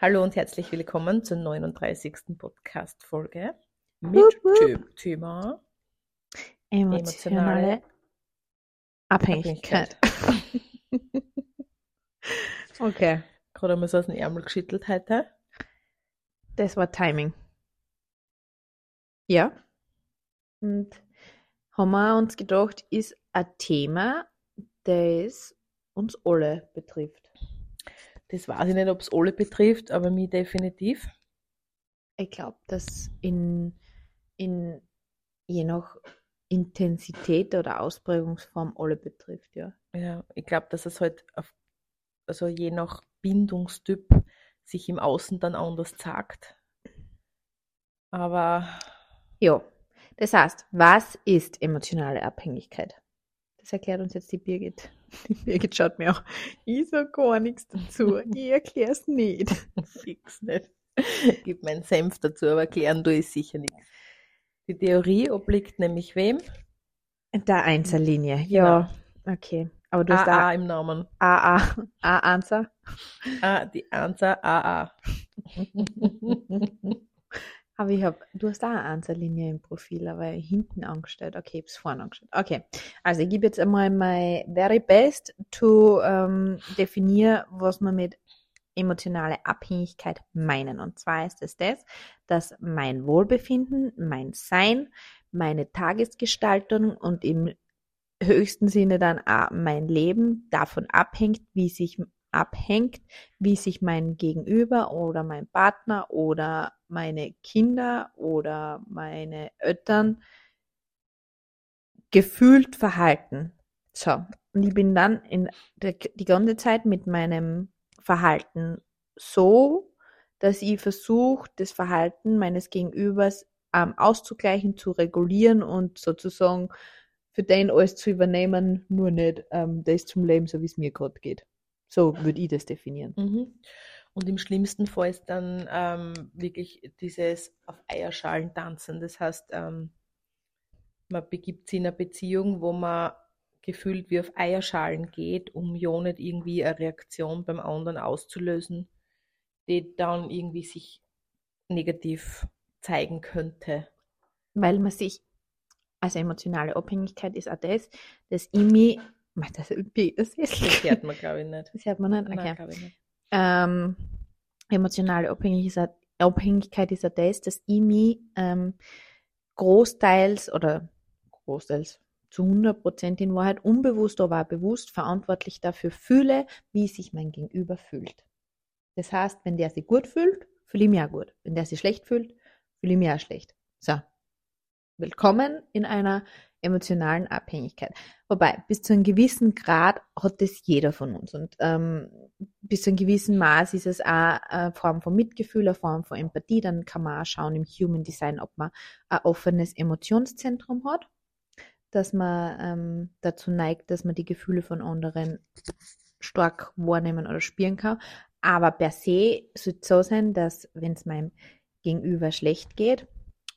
Hallo und herzlich willkommen zur 39. Podcast-Folge mit Wup, Thema Emotionale Abhängigkeit. okay, Gerade einmal so aus dem Ärmel geschüttelt heute. das war Timing. Ja. Und haben wir uns gedacht, ist ein Thema, das uns alle betrifft. Das weiß ich nicht, ob es alle betrifft, aber mich definitiv. Ich glaube, dass in, in je nach Intensität oder Ausprägungsform alle betrifft, ja. Ja, ich glaube, dass es halt, auf, also je nach Bindungstyp, sich im Außen dann anders zeigt. Aber Ja, das heißt, was ist emotionale Abhängigkeit? Das erklärt uns jetzt die Birgit. Die Birgit schaut mir auch, ich sag gar nichts dazu, ich erkläre es nicht. fix nicht. Gib meinen Senf dazu, aber klären du ist sicher nichts. Die Theorie obliegt nämlich wem? Der Einzellinie, ja, okay. Aber du hast AA im Namen. AA, A-Answer. Ah, die Answer AA. Aber ich habe, du hast da eine Answerlinie im Profil, aber hinten angestellt. Okay, ich habe es vorne angestellt. Okay, also ich gebe jetzt einmal my very best to ähm, definieren, was wir mit emotionale Abhängigkeit meinen. Und zwar ist es das, dass mein Wohlbefinden, mein Sein, meine Tagesgestaltung und im höchsten Sinne dann auch mein Leben davon abhängt, wie sich abhängt, wie sich mein Gegenüber oder mein Partner oder meine Kinder oder meine Eltern gefühlt verhalten. So, und ich bin dann in der, die ganze Zeit mit meinem Verhalten so, dass ich versuche, das Verhalten meines Gegenübers ähm, auszugleichen, zu regulieren und sozusagen für den alles zu übernehmen, nur nicht ähm, das zum Leben, so wie es mir gerade geht. So würde ich das definieren. Mhm. Und im schlimmsten Fall ist dann ähm, wirklich dieses auf Eierschalen tanzen. Das heißt, ähm, man begibt sich in eine Beziehung, wo man gefühlt wie auf Eierschalen geht, um ja nicht irgendwie eine Reaktion beim anderen auszulösen, die dann irgendwie sich negativ zeigen könnte. Weil man sich, also emotionale Abhängigkeit ist auch das, dass ich mich, das, das hört man, glaube ich, nicht. Das hört man nicht. Nein, Okay. ich nicht. Ähm, emotionale Abhängigkeit ist auch das, dass ich mich ähm, großteils oder großteils zu 100 Prozent in Wahrheit unbewusst, aber auch bewusst verantwortlich dafür fühle, wie sich mein Gegenüber fühlt. Das heißt, wenn der sich gut fühlt, fühle ich mich auch gut. Wenn der sich schlecht fühlt, fühle ich mich auch schlecht. So. Willkommen in einer emotionalen Abhängigkeit. Wobei, bis zu einem gewissen Grad hat das jeder von uns. Und ähm, bis zu einem gewissen Maß ist es auch eine Form von Mitgefühl, eine Form von Empathie. Dann kann man auch schauen im Human Design, ob man ein offenes Emotionszentrum hat, dass man ähm, dazu neigt, dass man die Gefühle von anderen stark wahrnehmen oder spüren kann. Aber per se sollte es so sein, dass wenn es meinem Gegenüber schlecht geht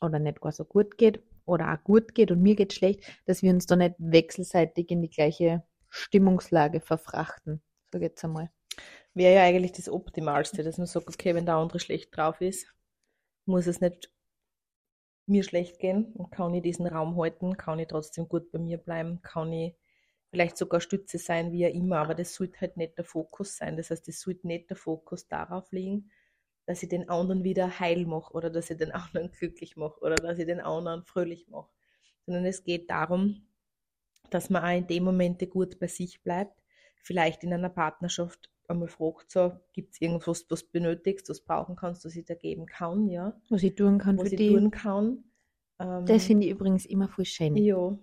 oder nicht gar so gut geht oder auch gut geht und mir geht schlecht, dass wir uns da nicht wechselseitig in die gleiche Stimmungslage verfrachten. So geht's einmal. Wäre ja eigentlich das Optimalste, dass man sagt, okay, wenn der andere schlecht drauf ist, muss es nicht mir schlecht gehen und kann ich diesen Raum halten, kann ich trotzdem gut bei mir bleiben, kann ich vielleicht sogar Stütze sein, wie auch immer, aber das sollte halt nicht der Fokus sein. Das heißt, es sollte nicht der Fokus darauf liegen, dass ich den anderen wieder heil mache oder dass ich den anderen glücklich mache oder dass ich den anderen fröhlich mache, sondern es geht darum, dass man auch in den Momente gut bei sich bleibt, vielleicht in einer Partnerschaft einmal fragt, so, gibt es irgendwas, was du benötigst, was du brauchen kannst, was ich dir geben kann, ja, Was ich tun kann was für ich die. tun kann. Ähm, Das finde ich übrigens immer voll schön. ja.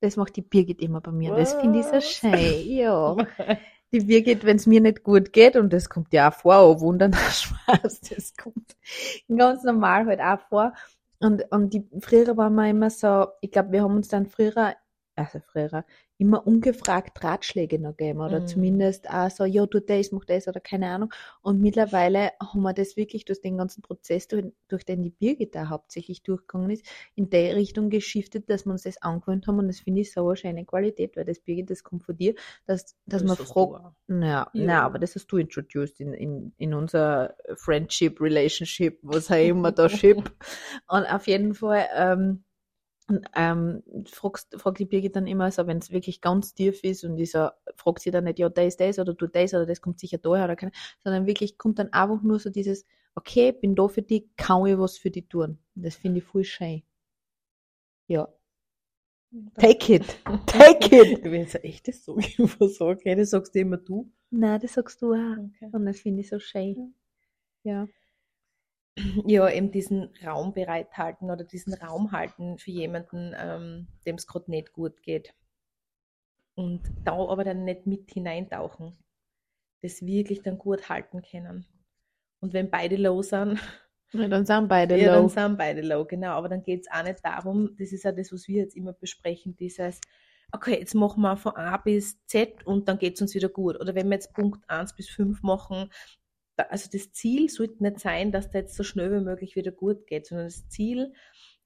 Das macht die Birgit immer bei mir. Das finde ich so Was? schön. Ja. Die Birgit, wenn es mir nicht gut geht, und das kommt ja auch vor, oh Wunder, na Spaß, das kommt ganz normal halt auch vor. Und, und die, früher waren wir immer so, ich glaube, wir haben uns dann früher, also früher, immer ungefragt Ratschläge noch geben oder Mhm. zumindest auch so, ja, tu das, mach das oder keine Ahnung. Und mittlerweile haben wir das wirklich durch den ganzen Prozess, durch, durch den die Birgit da hauptsächlich durchgegangen ist, in der Richtung geschiftet, dass wir uns das angewöhnt haben und das finde ich so eine schöne Qualität, weil das Birgit, das kommt von dir, dass, dass man hast du fragt, naja, Ja. na, aber das hast du introduced in, in, in unser Friendship, Relationship, was auch immer da ship. Und auf jeden Fall, ähm, ähm, fragst, fragt die Birgit dann immer so, wenn es wirklich ganz tief ist und ich so, fragt sie dann nicht, ja, da ist das oder du das oder das kommt sicher daher oder keine, sondern wirklich kommt dann einfach nur so dieses, okay, bin da für die, kann ich was für die tun. Das finde ich voll schön. Ja. Take it! Take it! Wenn ich echt das so irgendwas sage, okay, das sagst du immer du. Nein, das sagst du auch. Okay. Und das finde ich so schön. Ja. Ja, eben diesen Raum bereithalten oder diesen Raum halten für jemanden, ähm, dem es gerade nicht gut geht. Und da aber dann nicht mit hineintauchen. Das wirklich dann gut halten können. Und wenn beide low sind, ja dann sind beide ja, dann low. sind beide low, genau. Aber dann geht es auch nicht darum, das ist ja das, was wir jetzt immer besprechen, dieses, okay, jetzt machen wir von A bis Z und dann geht es uns wieder gut. Oder wenn wir jetzt Punkt 1 bis 5 machen, also das Ziel sollte nicht sein, dass da jetzt so schnell wie möglich wieder gut geht, sondern das Ziel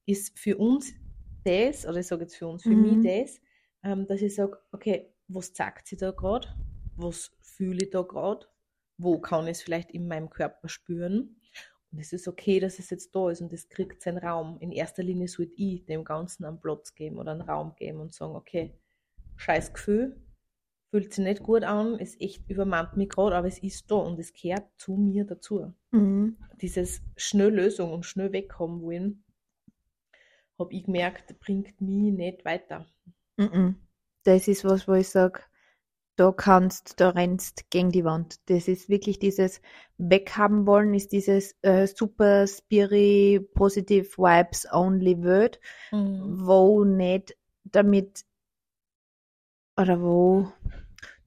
ist für uns das, oder ich sage jetzt für uns, für Mhm. mich das, ähm, dass ich sage, okay, was sagt sie da gerade? Was fühle ich da gerade? Wo kann ich es vielleicht in meinem Körper spüren? Und es ist okay, dass es jetzt da ist und es kriegt seinen Raum. In erster Linie sollte ich dem Ganzen einen Platz geben oder einen Raum geben und sagen, okay, scheiß Gefühl, fühlt sich nicht gut an, es echt übermannt mich gerade, aber es ist da und es gehört zu mir dazu. Mhm. Dieses schnell Lösung und schnell wegkommen wollen, habe ich gemerkt, bringt mich nicht weiter. Mhm. Das ist was, wo ich sage, da kannst, da rennst gegen die Wand. Das ist wirklich dieses Weghaben wollen, ist dieses äh, super Spirit, Positive Vibes Only Word, wo nicht damit oder wo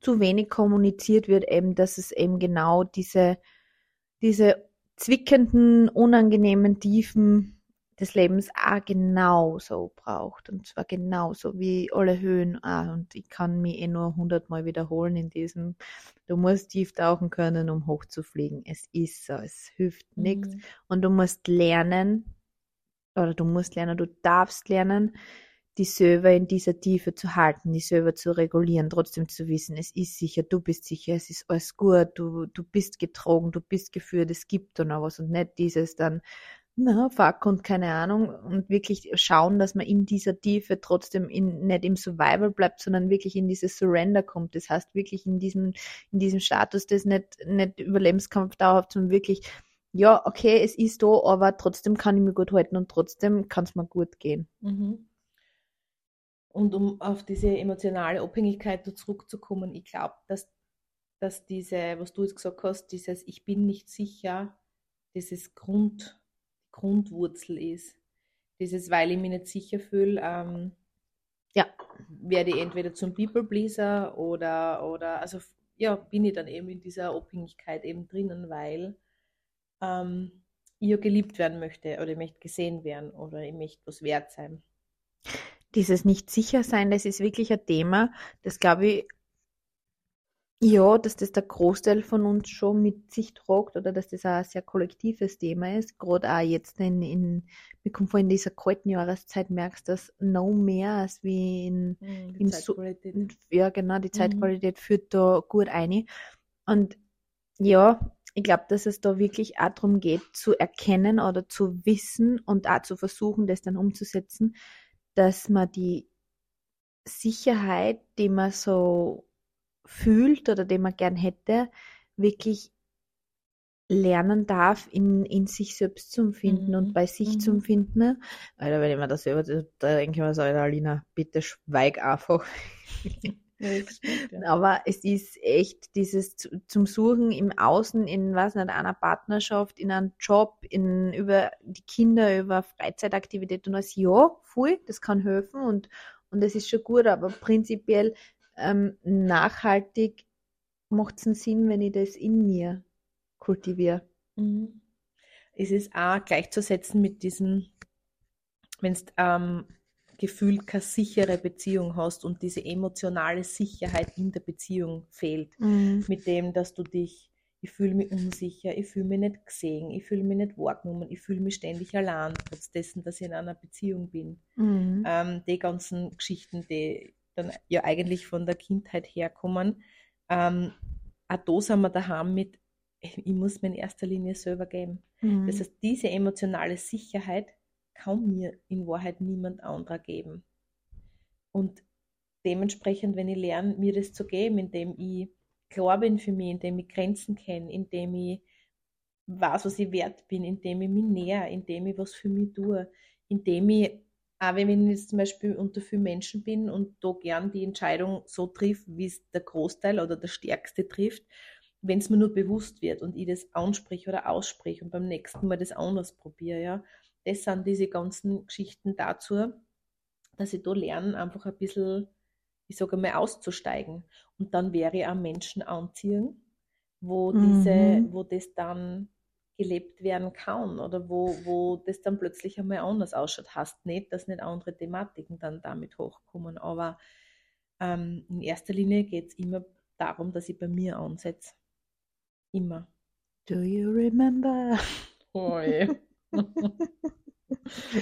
zu wenig kommuniziert wird, eben, dass es eben genau diese, diese zwickenden, unangenehmen Tiefen des Lebens auch genauso braucht. Und zwar genauso wie alle Höhen auch. Und ich kann mich eh nur hundertmal wiederholen in diesem, du musst tief tauchen können, um hochzufliegen. Es ist so, es hilft nichts. Mhm. Und du musst lernen, oder du musst lernen, du darfst lernen, die Server in dieser Tiefe zu halten, die Server zu regulieren, trotzdem zu wissen, es ist sicher, du bist sicher, es ist alles gut, du, du bist getrogen, du bist geführt, es gibt da noch was und nicht dieses dann, na, fuck und keine Ahnung und wirklich schauen, dass man in dieser Tiefe trotzdem in, nicht im Survival bleibt, sondern wirklich in dieses Surrender kommt. Das heißt wirklich in diesem, in diesem Status, das nicht, nicht Überlebenskampf dauerhaft, sondern wirklich, ja, okay, es ist da, aber trotzdem kann ich mich gut halten und trotzdem kann es mir gut gehen. Mhm. Und um auf diese emotionale Abhängigkeit zurückzukommen, ich glaube, dass, dass diese, was du jetzt gesagt hast, dieses Ich bin nicht sicher, dieses Grund, Grundwurzel ist. Dieses, weil ich mich nicht sicher fühle, ähm, Ja. werde ich entweder zum People-Pleaser oder, oder, also ja, bin ich dann eben in dieser Abhängigkeit eben drinnen, weil ähm, ich ja geliebt werden möchte oder ich möchte gesehen werden oder ich möchte was wert sein. Dieses nicht sicher sein, das ist wirklich ein Thema, das glaube ich, ja, dass das der Großteil von uns schon mit sich tragt oder dass das auch ein sehr kollektives Thema ist. Gerade auch jetzt in, in, wir kommen vor in dieser kalten Jahreszeit, merkst du das no mehr als wie in, Die Im Zeitqualität. ja, genau, die Mhm. Zeitqualität führt da gut ein. Und ja, ich glaube, dass es da wirklich auch darum geht, zu erkennen oder zu wissen und auch zu versuchen, das dann umzusetzen, dass man die Sicherheit, die man so fühlt oder die man gern hätte, wirklich lernen darf, in, in sich selbst zu empfinden Mhm. und bei sich zu Mhm. empfinden. Alter, wenn ich mir das selber, da denke ich mir so, Alter, Alina, bitte schweig einfach. Ja. Aber es ist echt dieses zu- zum Suchen im Außen, in was nicht, einer Partnerschaft, in einem Job, in über die Kinder, über Freizeitaktivität und alles. Ja, voll, das kann helfen und, und das ist schon gut, aber prinzipiell ähm, nachhaltig macht es einen Sinn, wenn ich das in mir kultiviere. Mhm. Es ist auch gleichzusetzen mit diesem, wenn du ähm, gefühlt keine sichere Beziehung hast und diese emotionale Sicherheit in der Beziehung fehlt, Mhm. mit dem, dass du dich, ich fühle mich unsicher, ich fühle mich nicht gesehen, ich fühle mich nicht wahrgenommen, ich fühle mich ständig allein, trotz dessen, dass ich in einer Beziehung bin. Mhm. Ähm, die ganzen Geschichten, die dann ja eigentlich von der Kindheit herkommen, ähm, auch da sind wir daheim mit, ich muss mir in erster Linie selber geben. Mhm. Das heißt, diese emotionale Sicherheit kann mir in Wahrheit niemand anderer geben. Und dementsprechend, wenn ich lerne, mir das zu geben, indem ich klar bin für mich, indem ich Grenzen kenne, indem ich weiß, was ich wert bin, indem ich mich näher, indem ich was für mich tue, indem ich, auch wenn ich jetzt zum Beispiel unter vielen Menschen bin und da gern die Entscheidung so trifft, wie es der Großteil oder der Stärkste trifft, wenn es mir nur bewusst wird und ich das anspreche oder ausspreche und beim nächsten Mal das anders probiere, ja, das sind diese ganzen Geschichten dazu, dass ich da lerne, einfach ein bisschen, ich sage mal, auszusteigen. Und dann wäre ich auch Menschen anziehen, wo diese, Mhm. wo das dann gelebt werden kann oder wo, wo das dann plötzlich einmal anders ausschaut. Heißt nicht, dass nicht andere Thematiken dann damit hochkommen, aber ähm, in erster Linie geht es immer darum, dass ich bei mir ansetze. Immer. Do you remember? Oi.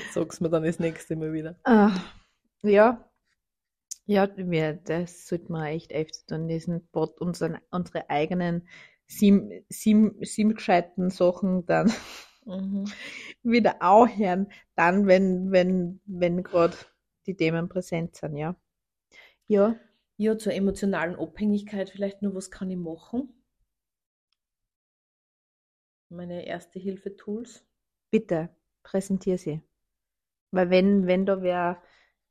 Sag's mir dann das nächste Mal wieder. Ah, ja. Ja, wir, das sollte man echt öfter tun, diesen Bot, unseren, unsere eigenen sieben, sieben, sieben gescheiten Sachen dann Mhm. wieder auch hören, dann, wenn, wenn, wenn gerade die Themen präsent sind, ja. Ja, Ja, zur emotionalen Abhängigkeit vielleicht nur, was kann ich machen? Meine Erste-Hilfe-Tools. Bitte, präsentiere sie. Weil wenn, wenn da wer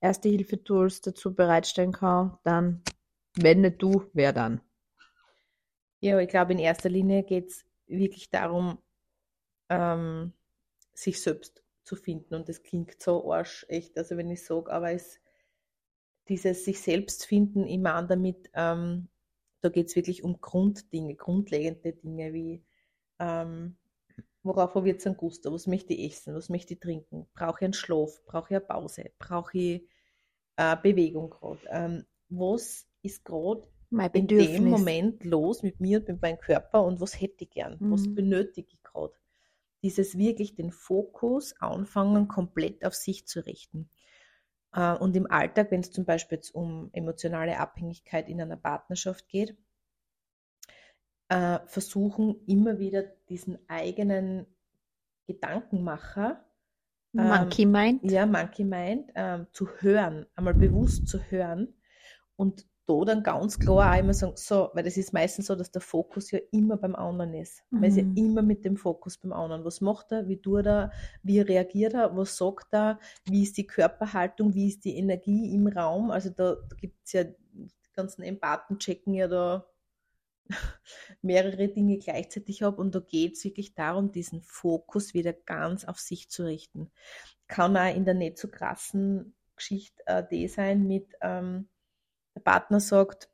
Erste-Hilfe-Tools dazu bereitstellen kann, dann, wenn nicht du, wer dann? Ja, ich glaube, in erster Linie geht es wirklich darum, ähm, sich selbst zu finden. Und das klingt so arsch, echt. Also wenn ich sage, aber es, dieses sich selbst finden, ich meine damit, ähm, da geht es wirklich um Grunddinge, grundlegende Dinge wie, ähm, worauf habe ich jetzt einen Gusto, was möchte ich essen, was möchte ich trinken, brauche ich einen Schlaf, brauche ich eine Pause, brauche ich äh, Bewegung gerade, ähm, was ist gerade in dem. Moment los mit mir und mit meinem Körper und was hätte ich gern, was Mhm. benötige ich gerade. Dieses wirklich den Fokus anfangen, komplett auf sich zu richten. Äh, Und im Alltag, wenn es zum Beispiel um emotionale Abhängigkeit in einer Partnerschaft geht, äh, versuchen immer wieder diesen eigenen Gedankenmacher, ähm, Monkey Mind. ja, Monkey Mind, ähm, zu hören, einmal bewusst zu hören und da dann ganz klar auch immer sagen, so, weil das ist meistens so, dass der Fokus ja immer beim anderen ist. Weil es ja Mhm. immer mit dem Fokus beim anderen. Was macht er, wie tut er, wie reagiert er, was sagt er, wie ist die Körperhaltung, wie ist die Energie im Raum. Also da, da gibt es ja, die ganzen Empathen checken ja da mehrere Dinge gleichzeitig ab und da geht es wirklich darum, diesen Fokus wieder ganz auf sich zu richten. Kann auch in der nicht so krassen Geschichte äh, die sein mit, ähm, der Partner sagt,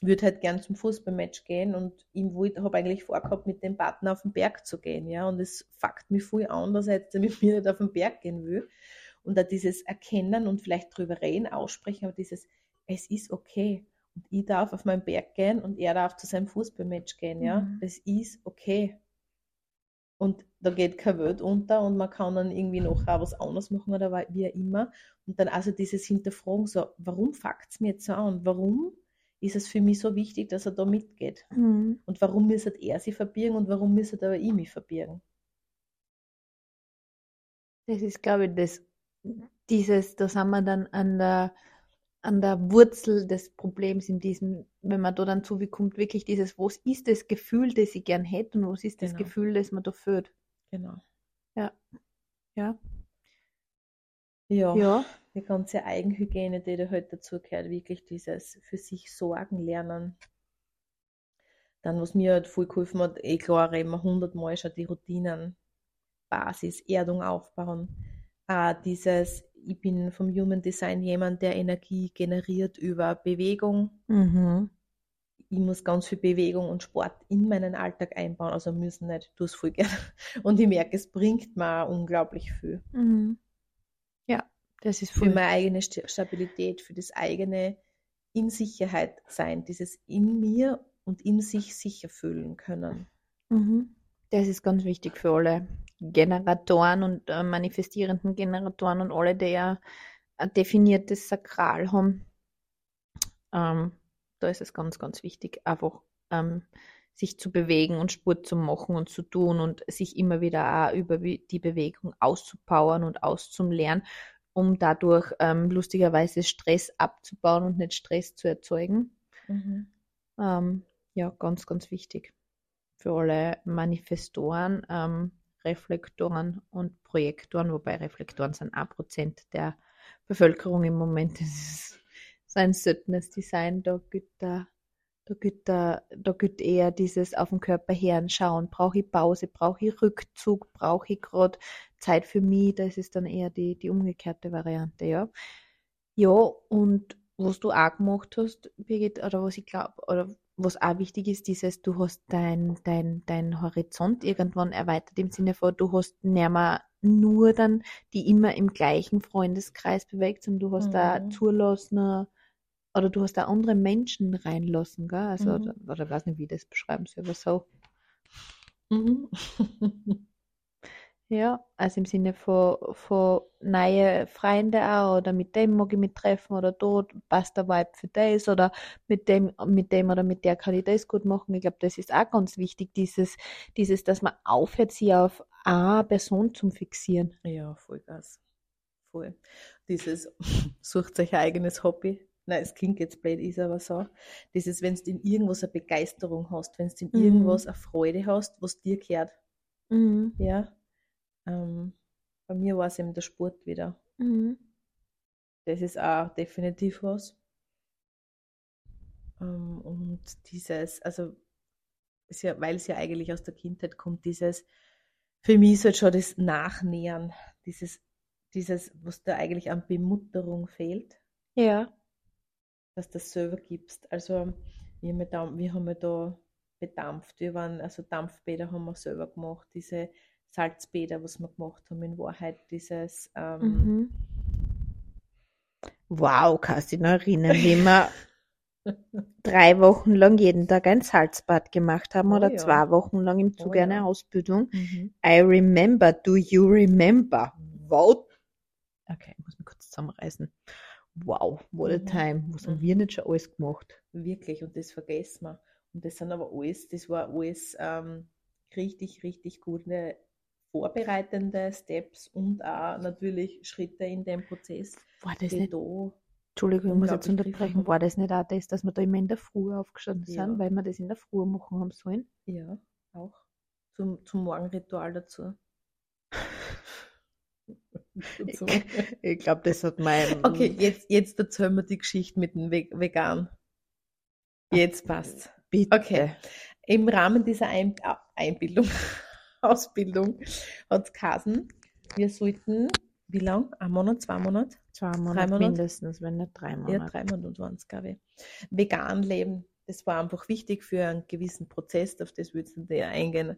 würde halt gern zum Fußballmatch gehen und ihm habe eigentlich vorgehabt, mit dem Partner auf den Berg zu gehen, ja, und es fuckt mich voll an, dass er jetzt mit mir nicht auf den Berg gehen will. Und da dieses Erkennen und vielleicht drüber reden, aussprechen, aber dieses, es ist okay. Und ich darf auf meinen Berg gehen und er darf zu seinem Fußballmatch gehen, ja. Mhm. Es ist okay. Und da geht keine Welt unter und man kann dann irgendwie noch was anderes machen oder wie auch immer. Und dann also dieses Hinterfragen, so, warum fuckt es mir jetzt so an? Warum ist es für mich so wichtig, dass er da mitgeht? Mhm. Und warum müsste er sich verbirgen und warum müsste aber ich mich verbirgen? Das ist, glaube ich, das, dieses, da sind wir dann an der, an der Wurzel des Problems in diesem, wenn man da dann zu wie kommt, wirklich dieses, was ist das Gefühl, das ich gern hätte und was ist das Genau. Gefühl, das man da führt. Genau. Ja. Ja. Ja. Die ganze Eigenhygiene, die da halt dazu gehört, wirklich dieses für sich sorgen lernen. Dann, was mir halt voll geholfen hat, eh klar, reden wir hundertmal schon die Routinen, Basis, Erdung aufbauen. Äh, dieses, ich bin vom Human Design jemand, der Energie generiert über Bewegung. Mhm. Ich muss ganz viel Bewegung und Sport in meinen Alltag einbauen, also müssen nicht, ich tue es voll gerne. Und ich merke, es bringt mir unglaublich viel. Mhm. Ja, Das ist für voll. meine eigene St- Stabilität, für das eigene in Sicherheit sein, dieses in mir und in sich sicher fühlen können. Mhm. Das ist ganz wichtig für alle Generatoren und äh, manifestierenden Generatoren und alle, die ja ein definiertes Sakral haben. Ähm, da ist es ganz, ganz wichtig, einfach ähm, sich zu bewegen und Sport zu machen und zu tun und sich immer wieder auch über die Bewegung auszupowern und auszulernen, um dadurch ähm, lustigerweise Stress abzubauen und nicht Stress zu erzeugen. Ähm, ja, ganz, ganz wichtig für alle Manifestoren, ähm, Reflektoren und Projektoren, wobei Reflektoren sind 1% der Bevölkerung im Moment. Das ist ein seltenes Design. Da gibt da, da gibt da, da eher dieses auf den Körper schauen. Brauche ich Pause? Brauche ich Rückzug? Brauche ich gerade Zeit für mich? Das ist dann eher die, die umgekehrte Variante, ja. Ja, und was du auch gemacht hast, Birgit, oder was ich glaube, oder was auch wichtig ist, dieses, du hast dein, dein, dein Horizont irgendwann erweitert im Sinne von, du hast nicht mehr nur dann die immer im gleichen Freundeskreis bewegt, sondern du hast da Mhm. zulassen, oder du hast da andere Menschen reinlassen, gell? Also, Mhm. oder, oder weiß nicht, wie ich das beschreiben soll, aber so. Mhm. Ja, also im Sinne von, von neue Freunde auch, oder mit dem mag ich mich treffen, oder dort passt der Vibe für das, oder mit dem, mit dem oder mit der kann ich das gut machen. Ich glaube, das ist auch ganz wichtig, dieses, dieses, dass man aufhört, sich auf eine Person zu fixieren. Ja, Vollgas. Voll. Dieses, sucht euch ein eigenes Hobby. Nein, es klingt jetzt blöd, ist aber so. Dieses, wenn du in irgendwas eine Begeisterung hast, wenn du in Mhm. irgendwas eine Freude hast, was dir gehört. Mhm. Ja. Ähm, bei mir war es eben der Sport wieder. Mhm. Das ist auch definitiv was. Ähm, und dieses, also, ja, weil es ja eigentlich aus der Kindheit kommt, dieses, für mich ist halt schon das Nachnähern, dieses, dieses, was da eigentlich an Bemutterung fehlt, Ja. dass du das selber gibst. Also, wir haben da, wir haben da bedampft, wir waren, also Dampfbäder haben wir selber gemacht, diese Salzbäder, was wir gemacht haben, in Wahrheit dieses, ähm, Mhm. Wow, kannst du dich noch erinnern, wie wir drei Wochen lang jeden Tag ein Salzbad gemacht haben Oh oder ja. zwei Wochen lang im Oh Zuge einer ja. Ausbildung. mhm. I remember, do you remember? Wow. Okay, ich muss mich kurz zusammenreißen. Wow, what a Mhm. time. Was haben Mhm. wir nicht schon alles gemacht? Wirklich, und das vergessen wir. Und das sind aber alles, das war alles ähm, richtig, richtig gute vorbereitende Steps und auch natürlich Schritte in dem Prozess, War das die nicht, da Entschuldigung, ich muss jetzt unterbrechen, war das nicht auch das, dass wir da immer in der Früh aufgestanden sind, Ja. weil wir das in der Früh machen haben sollen? Ja, auch. Zum, zum Morgenritual dazu. dazu. Ich glaube, das hat mein. Okay, jetzt, jetzt erzählen wir die Geschichte mit dem Ve- Vegan. Jetzt passt's. Bitte. Okay. Im Rahmen dieser Ein Einbildung, Ausbildung hat es geheißen, wir sollten, wie lang? Ein Monat, zwei Monate? Zwei Monate Monate? mindestens, wenn nicht drei Ja, Monate. drei Monate waren es, glaube ich. Vegan leben. Das war einfach wichtig für einen gewissen Prozess, auf das würde ich nicht eingehen.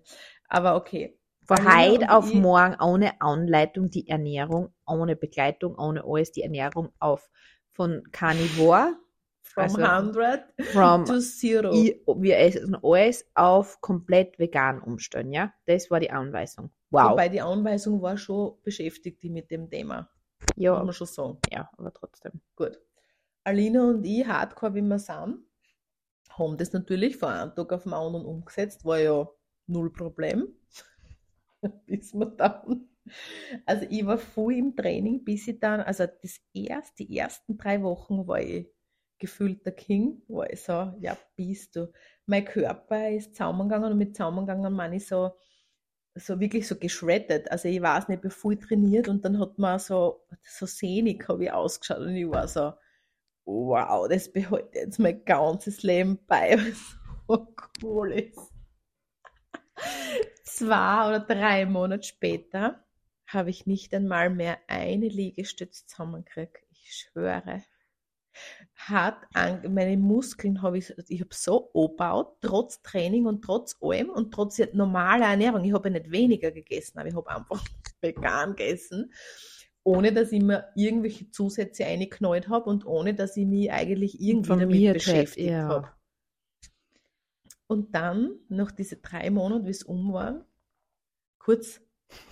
Aber okay. Von heute auf morgen ohne Anleitung die Ernährung, ohne Begleitung, ohne alles die Ernährung auf von Carnivore, From Also, 100 from to zero. i, wir essen alles auf komplett vegan umstellen, ja? Das war die Anweisung. Wow. Wobei die Anweisung war schon beschäftigt, die mit dem Thema. Muss ja, man schon sagen. ja, aber trotzdem. Gut. Alina und ich, hardcore wie wir sind, haben das natürlich von einem Tag auf den anderen umgesetzt, war ja null Problem. bis wir dann. Also ich war voll im Training, bis ich dann, also das erst, die ersten drei Wochen war ich gefühlt der King, war ich so, ja, bist du. Mein Körper ist zusammengegangen und mit zusammengegangen meine ich so, so wirklich so geschreddet. Also ich weiß nicht, ich bin voll trainiert und dann hat man so, so sehnig habe ich ausgeschaut und ich war so, wow, das behalte ich jetzt mein ganzes Leben bei, es so cool ist. Zwei oder drei Monate später habe ich nicht einmal mehr eine Liegestütze zusammengekriegt. Ich schwöre. Hat an, meine Muskeln habe ich, ich habe so angebaut, trotz Training und trotz allem und trotz normaler Ernährung. Ich habe ja nicht weniger gegessen, aber ich habe einfach vegan gegessen. ohne dass ich mir irgendwelche Zusätze eingeknallt habe und ohne dass ich mich eigentlich irgendwie damit beschäftigt ja. habe. Und dann, nach diesen drei Monaten, wie es um war, kurz,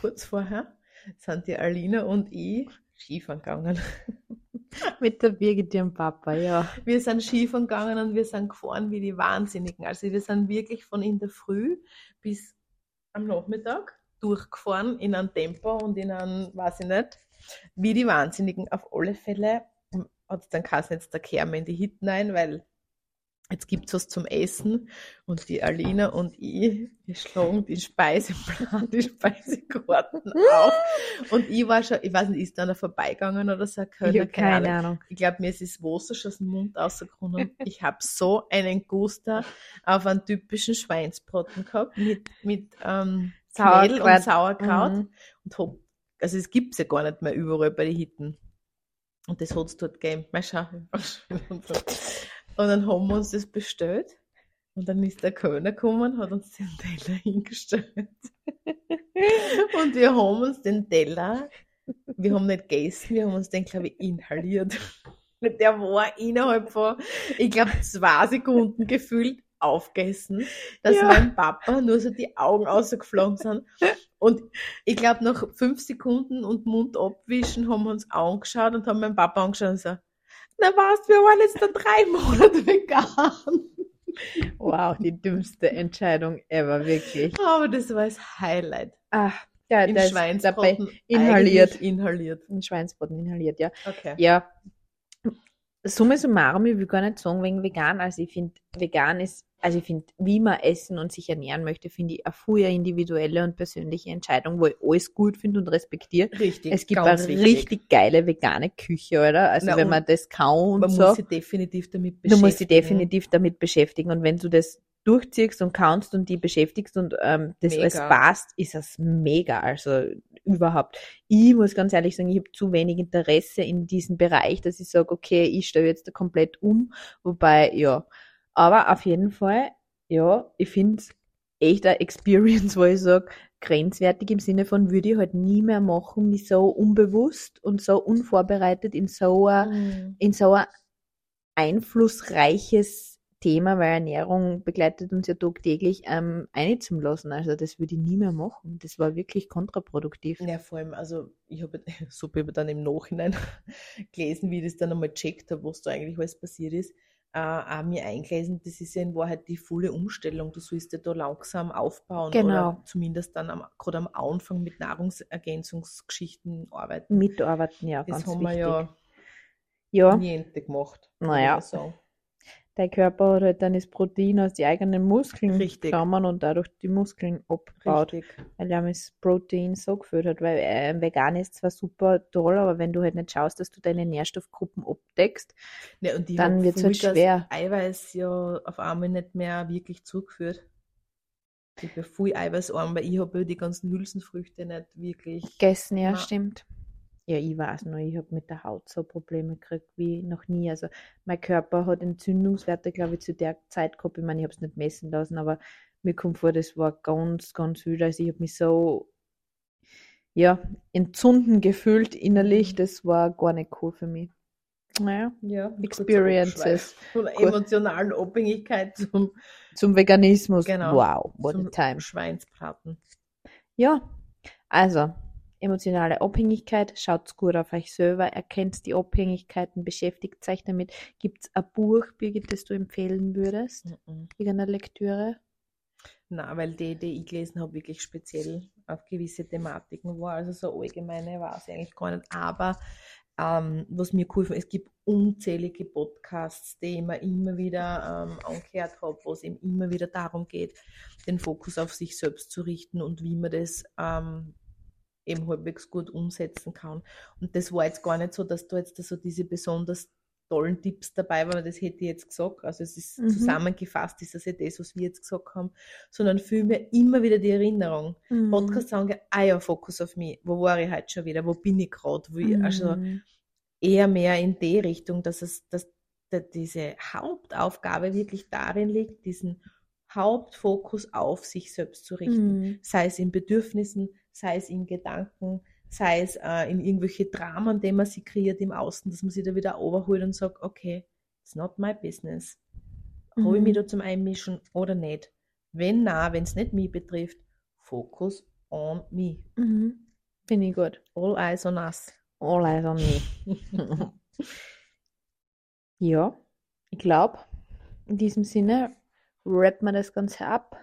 kurz vorher, sind die Alina und ich Skifahren gegangen. Mit der Birgit, ihrem Papa, ja. Wir sind Skifahren gegangen und wir sind gefahren wie die Wahnsinnigen. Also wir sind wirklich von in der Früh bis am Nachmittag durchgefahren in einem Tempo und in einem, weiß ich nicht, wie die Wahnsinnigen. Auf alle Fälle hat es dann geheißen, jetzt kehren wir in die Hitten ein, weil jetzt gibt's was zum Essen und die Alina und ich, wir schlagen den Speiseplan, die Speisekarten auf und ich war schon, ich weiß nicht, ist da einer vorbeigegangen oder so, Kölner, Ich habe keine Ahnung. ich glaube, mir ist das Wasser schon aus dem Mund rausgekommen. Ich habe so einen Guster auf einen typischen Schweinsbraten gehabt mit, mit ähm, Knödel und Sauerkraut. Sauerkraut. Mhm. Und hab, also es gibt's ja gar nicht mehr überall bei den Hitten. Und das hat's dort gegeben. Mal schauen. Und dann haben wir uns das bestellt. Und dann ist der Kölner gekommen, hat uns den Teller hingestellt. Und wir haben uns den Teller, wir haben nicht gegessen, wir haben uns den, glaube ich, inhaliert. Der war innerhalb von, ich glaube, zwei Sekunden gefühlt aufgegessen, dass Ja. mein Papa nur so die Augen rausgeflogen sind. Und ich glaube, nach fünf Sekunden und Mund abwischen haben wir uns angeschaut und haben meinen Papa angeschaut und so, na was, wir waren jetzt da drei Monate vegan. Wow, die dümmste Entscheidung ever, wirklich. Aber das war das Highlight. Ah, ja, In dabei Schweinsbraten inhaliert. Inhaliert. in Schweinsbraten inhaliert, ja. Okay. Ja, Summe summarum, ich will gar nicht sagen wegen vegan. Also ich finde, vegan ist, also ich finde, wie man essen und sich ernähren möchte, finde ich eine frühe individuelle und persönliche Entscheidung, wo ich alles gut finde und respektiere. Richtig. Es gibt eine wichtig. richtig geile vegane Küche, oder? Also Na, wenn man das kann und Man so, muss sich definitiv damit du beschäftigen. musst dich definitiv damit beschäftigen. Und wenn du das durchziehst und kannst und die beschäftigst und ähm, das Mega. alles passt, ist das mega. Also überhaupt. Ich muss ganz ehrlich sagen, ich habe zu wenig Interesse in diesem Bereich, dass ich sage, okay, ich stelle jetzt da komplett um. Wobei, ja. Aber auf jeden Fall, ja, ich finde es echt eine Experience, wo ich sage, grenzwertig im Sinne von, würde ich halt nie mehr machen, mich so unbewusst und so unvorbereitet in so ein Mhm. in so ein einflussreiches Thema, weil Ernährung begleitet uns ja tagtäglich, ähm, einzulassen. Also das würde ich nie mehr machen. Das war wirklich kontraproduktiv. Ja, vor allem, also ich habe super dann im Nachhinein gelesen, wie ich das dann einmal checkt habe, was da eigentlich alles passiert ist. Äh, auch mir eingelesen, das ist ja in Wahrheit die volle Umstellung. Du sollst ja da langsam aufbauen Genau. oder zumindest dann am, gerade am Anfang mit Nahrungsergänzungsgeschichten arbeiten. Mitarbeiten, ja, Das ganz haben wichtig. wir ja ja, niente gemacht. Naja. sagen. Dein Körper hat halt dann das Protein aus den eigenen Muskeln Richtig. genommen und dadurch die Muskeln abgebaut, Richtig. weil er das Protein so geführt hat. Weil äh, vegan ist zwar super toll, aber wenn du halt nicht schaust, dass du deine Nährstoffgruppen abdeckst, Ja, und ich Dann hab wird's halt gefühlt, schwer. Eiweiß ja auf einmal nicht mehr wirklich zugeführt. Ich bin viel eiweißarm, weil ich habe ja die ganzen Hülsenfrüchte nicht wirklich. gegessen, ja, Na. stimmt. Ja, ich weiß noch, ich habe mit der Haut so Probleme gekriegt wie noch nie. Also mein Körper hat Entzündungswerte, glaube ich, zu der Zeit gehabt. Ich meine, ich habe es nicht messen lassen, aber mir kommt vor, das war ganz, ganz viel. Also ich habe mich so, ja, entzünden gefühlt innerlich. Das war gar nicht cool für mich. Naja, ja, Experiences. Von der emotionalen Abhängigkeit zum, zum Veganismus. Genau. Wow, what a zum time. Schweinsbraten. Ja, also emotionale Abhängigkeit, schaut gut auf euch selber, erkennt die Abhängigkeiten, beschäftigt euch damit. Gibt es ein Buch, Birgit, das du empfehlen würdest? Mhm. Irgendeine Lektüre? Na, weil die, die ich gelesen habe, wirklich speziell auf gewisse Thematiken war. Also so allgemeine war es eigentlich gar nicht. Aber ähm, was mir cool fand, es gibt unzählige Podcasts, die ich mir immer wieder ähm, angehört habe, wo es eben immer wieder darum geht, den Fokus auf sich selbst zu richten und wie man das ähm, eben halbwegs gut umsetzen kann. Und das war jetzt gar nicht so, dass da jetzt so diese besonders tollen Tipps dabei waren, das hätte ich jetzt gesagt. Also es ist Mhm. zusammengefasst, ist das ja das, was wir jetzt gesagt haben, sondern vielmehr immer wieder die Erinnerung. Mhm. Podcast sagen, ah ja, Fokus auf mich. Wo war ich heute schon wieder? Wo bin ich gerade? Mhm. Also eher mehr in die Richtung, dass es, dass da diese Hauptaufgabe wirklich darin liegt, diesen Hauptfokus auf sich selbst zu richten. Mhm. Sei es in Bedürfnissen, sei es in Gedanken, sei es äh, in irgendwelche Dramen, die man sich kreiert im Außen, dass man sich da wieder overholt und sagt, okay, it's not my business. Habe ich mich da zum Einmischen oder nicht? Wenn na, wenn es nicht mich betrifft, focus on me. Mhm. Finde ich gut. All eyes on us. All eyes on me. ja, ich glaube, in diesem Sinne rappen wir das Ganze ab.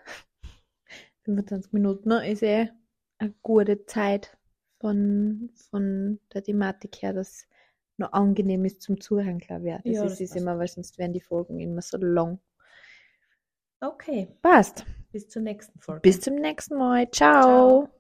25 Minuten ist eh eine gute Zeit von, von der Thematik her, dass noch angenehm ist zum Zuhören, glaube ich. Das Ja, ist das es immer, weil sonst werden die Folgen immer so lang. Okay, Passt. bis zur nächsten Folge. Bis zum nächsten Mal. Ciao. Ciao.